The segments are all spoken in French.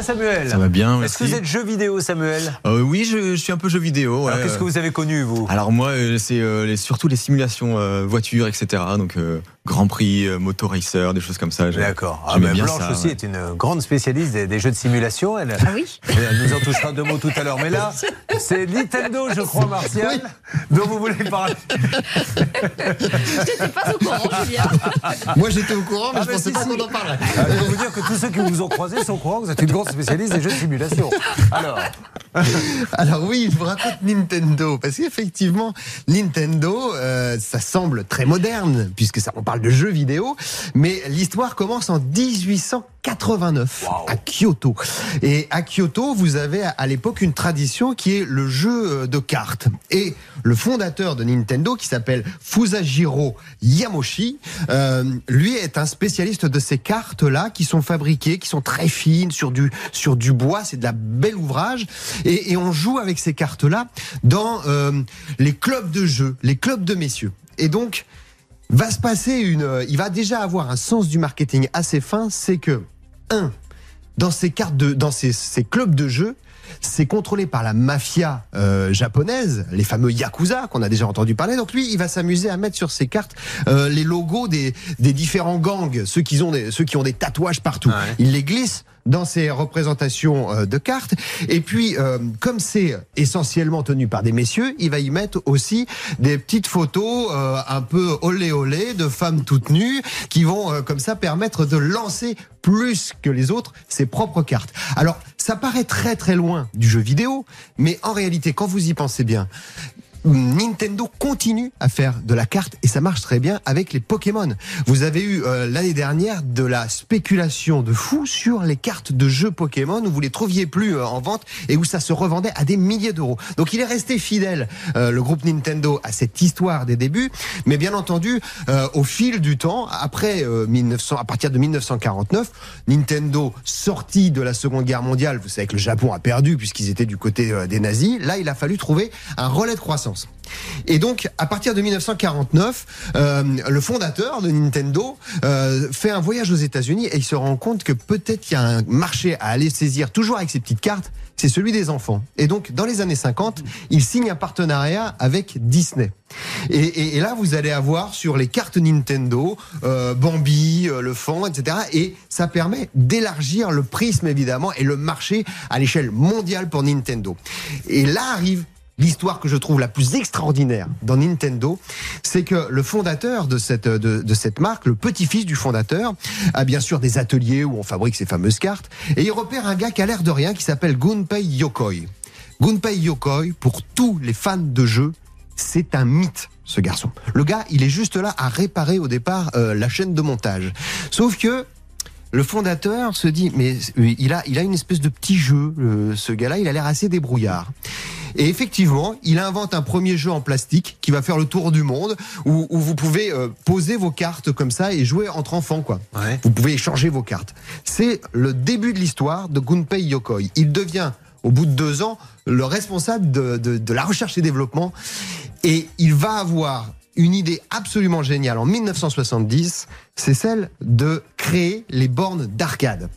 va Samuel Ça va bien, Est-ce que vous êtes jeu vidéo Samuel euh, Oui, je, suis un peu jeu vidéo. Alors qu'est-ce que vous avez connu vous? Alors moi, euh, c'est euh, surtout les simulations voitures, etc. Donc Grand Prix, Moto Racer, des choses comme ça. D'accord. Ah, ben, Blanche aussi est une grande spécialiste des, jeux de simulation. Elle, ah oui Elle nous en touchera deux mots tout à l'heure. Mais là, c'est Nintendo, je crois, Martial, dont vous voulez parler. je n'étais pas au courant, Julien. Moi, j'étais au courant, mais ah, je ne pensais pas qu'on en parlait. Ah, je vais vous dire que tous ceux qui vous ont croisé sont au courant que vous êtes une grande spécialiste des jeux de simulation. Alors Alors oui, je vous raconte Nintendo, parce qu'effectivement, Nintendo, euh, ça semble très moderne, puisque ça, on parle de jeux vidéo, mais l'histoire commence en 1889 à Kyoto. Et à Kyoto, vous avez à l'époque une tradition qui est le jeu euh, de cartes. Et le fondateur de Nintendo, qui s'appelle Fusajiro Yamoshi, euh, lui est un spécialiste de ces cartes-là qui sont fabriquées, qui sont très fines sur du sur du bois, c'est de la belle ouvrage. Et, on joue avec ces cartes-là dans euh, les clubs de jeu, les clubs de messieurs. Et donc, va se passer une. Il va déjà avoir un sens du marketing assez fin. C'est que, un, dans ces cartes de, dans ces, ces clubs de jeu, c'est contrôlé par la mafia euh, japonaise, les fameux yakuza qu'on a déjà entendu parler. Donc lui, il va s'amuser à mettre sur ses cartes euh, les logos des, des différents gangs, ceux qui ont des, ceux qui ont des tatouages partout. Il les glisse dans ses représentations euh, de cartes. Et puis, comme c'est essentiellement tenu par des messieurs, il va y mettre aussi des petites photos un peu olé olé de femmes toutes nues qui vont comme ça permettre de lancer plus que les autres ses propres cartes. Alors, ça paraît très très loin du jeu vidéo, mais en réalité, quand vous y pensez bien, Nintendo continue à faire de la carte et ça marche très bien avec les Pokémon. Vous avez eu euh, l'année dernière de la spéculation de fou sur les cartes de jeux Pokémon où vous les trouviez plus euh, en vente et où ça se revendait à des milliers d'euros. Donc il est resté fidèle euh, le groupe Nintendo à cette histoire des débuts, mais bien entendu au fil du temps, après 1900, à partir de 1949, Nintendo sorti de la Seconde Guerre mondiale, vous savez que le Japon a perdu puisqu'ils étaient du côté des nazis. Là, il a fallu trouver un relais de croissance. Et donc, à partir de 1949, euh, le fondateur de Nintendo euh, fait un voyage aux États-Unis et il se rend compte que peut-être qu'il y a un marché à aller saisir, toujours avec ses petites cartes, c'est celui des enfants. Et donc, dans les années 50, il signe un partenariat avec Disney. Et, là, vous allez avoir sur les cartes Nintendo, euh, Bambi, le fond, etc. Et ça permet d'élargir le prisme, évidemment, et le marché à l'échelle mondiale pour Nintendo. Et là arrive l'histoire que je trouve la plus extraordinaire dans Nintendo, c'est que le fondateur de cette, de, cette marque, le petit-fils du fondateur, a bien sûr des ateliers où on fabrique ces fameuses cartes, et il repère un gars qui a l'air de rien, qui s'appelle Gunpei Yokoi. Gunpei Yokoi, pour tous les fans de jeux, c'est un mythe ce garçon. Le gars, il est juste là à réparer au départ euh, la chaîne de montage. Sauf que le fondateur se dit, mais il a, il a une espèce de petit jeu, euh, ce gars-là, il a l'air assez débrouillard. Et effectivement, il invente un premier jeu en plastique qui va faire le tour du monde, où, vous pouvez euh, poser vos cartes comme ça et jouer entre enfants, quoi. Vous pouvez échanger vos cartes. C'est le début de l'histoire de Gunpei Yokoi. Il devient, au bout de deux ans, le responsable de, de la recherche et développement. Et il va avoir une idée absolument géniale en 1970, c'est celle de créer les bornes d'arcade.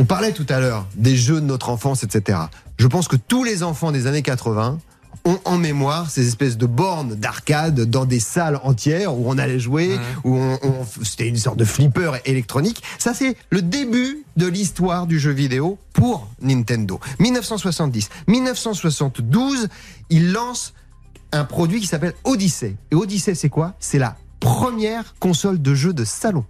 On parlait tout à l'heure des jeux de notre enfance, etc. Je pense que tous les enfants des années 80 ont en mémoire ces espèces de bornes d'arcade dans des salles entières où on allait jouer, où on, c'était une sorte de flipper électronique. Ça, c'est le début de l'histoire du jeu vidéo pour Nintendo. 1970. 1972, il lance un produit qui s'appelle Odyssey. Et Odyssey, c'est quoi? C'est la première console de jeu de salon.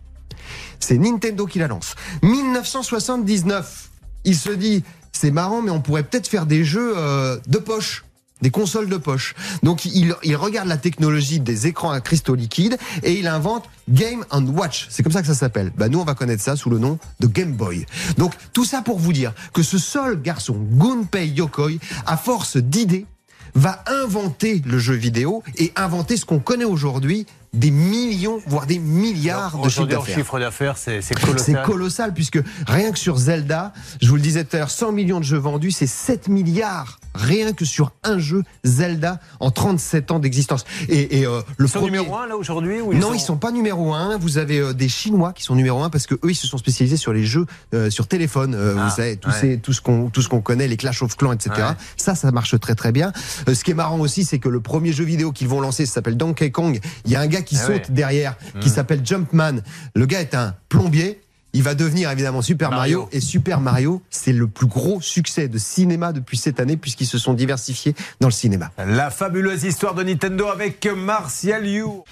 C'est Nintendo qui la lance. 1979, il se dit, c'est marrant, mais on pourrait peut-être faire des jeux euh, de poche des consoles de poche. Donc il, regarde la technologie des écrans à cristaux liquides et il invente Game and Watch. C'est comme ça que ça s'appelle. Bah nous on va connaître ça sous le nom de Game Boy. Donc tout ça pour vous dire que ce seul garçon, Gunpei Yokoi, à force d'idées, va inventer le jeu vidéo et inventer ce qu'on connaît aujourd'hui des millions, voire des milliards de chiffres d'affaires. chiffre d'affaires, c'est colossal. C'est colossal, puisque rien que sur Zelda, je vous le disais tout à l'heure, 100 millions de jeux vendus, c'est 7 milliards rien que sur un jeu Zelda en 37 ans d'existence. Et, euh, le ils sont numéro 1 là aujourd'hui Non, ils sont... sont pas numéro 1. Vous avez euh, des Chinois qui sont numéro 1 parce que eux ils se sont spécialisés sur les jeux euh, sur téléphone. vous ah, savez, tout, tout ce qu'on tout ce qu'on connaît, les Clash of Clans, etc. Ça, ça marche très très bien. ce qui est marrant aussi, c'est que le premier jeu vidéo qu'ils vont lancer s'appelle Donkey Kong. Il y a un gars qui ah saute derrière, qui hmm. s'appelle Jumpman. Le gars est un plombier il va devenir évidemment Super Mario. Et Super Mario, c'est le plus gros succès de cinéma depuis cette année puisqu'ils se sont diversifiés dans le cinéma. La fabuleuse histoire de Nintendo avec Martial You.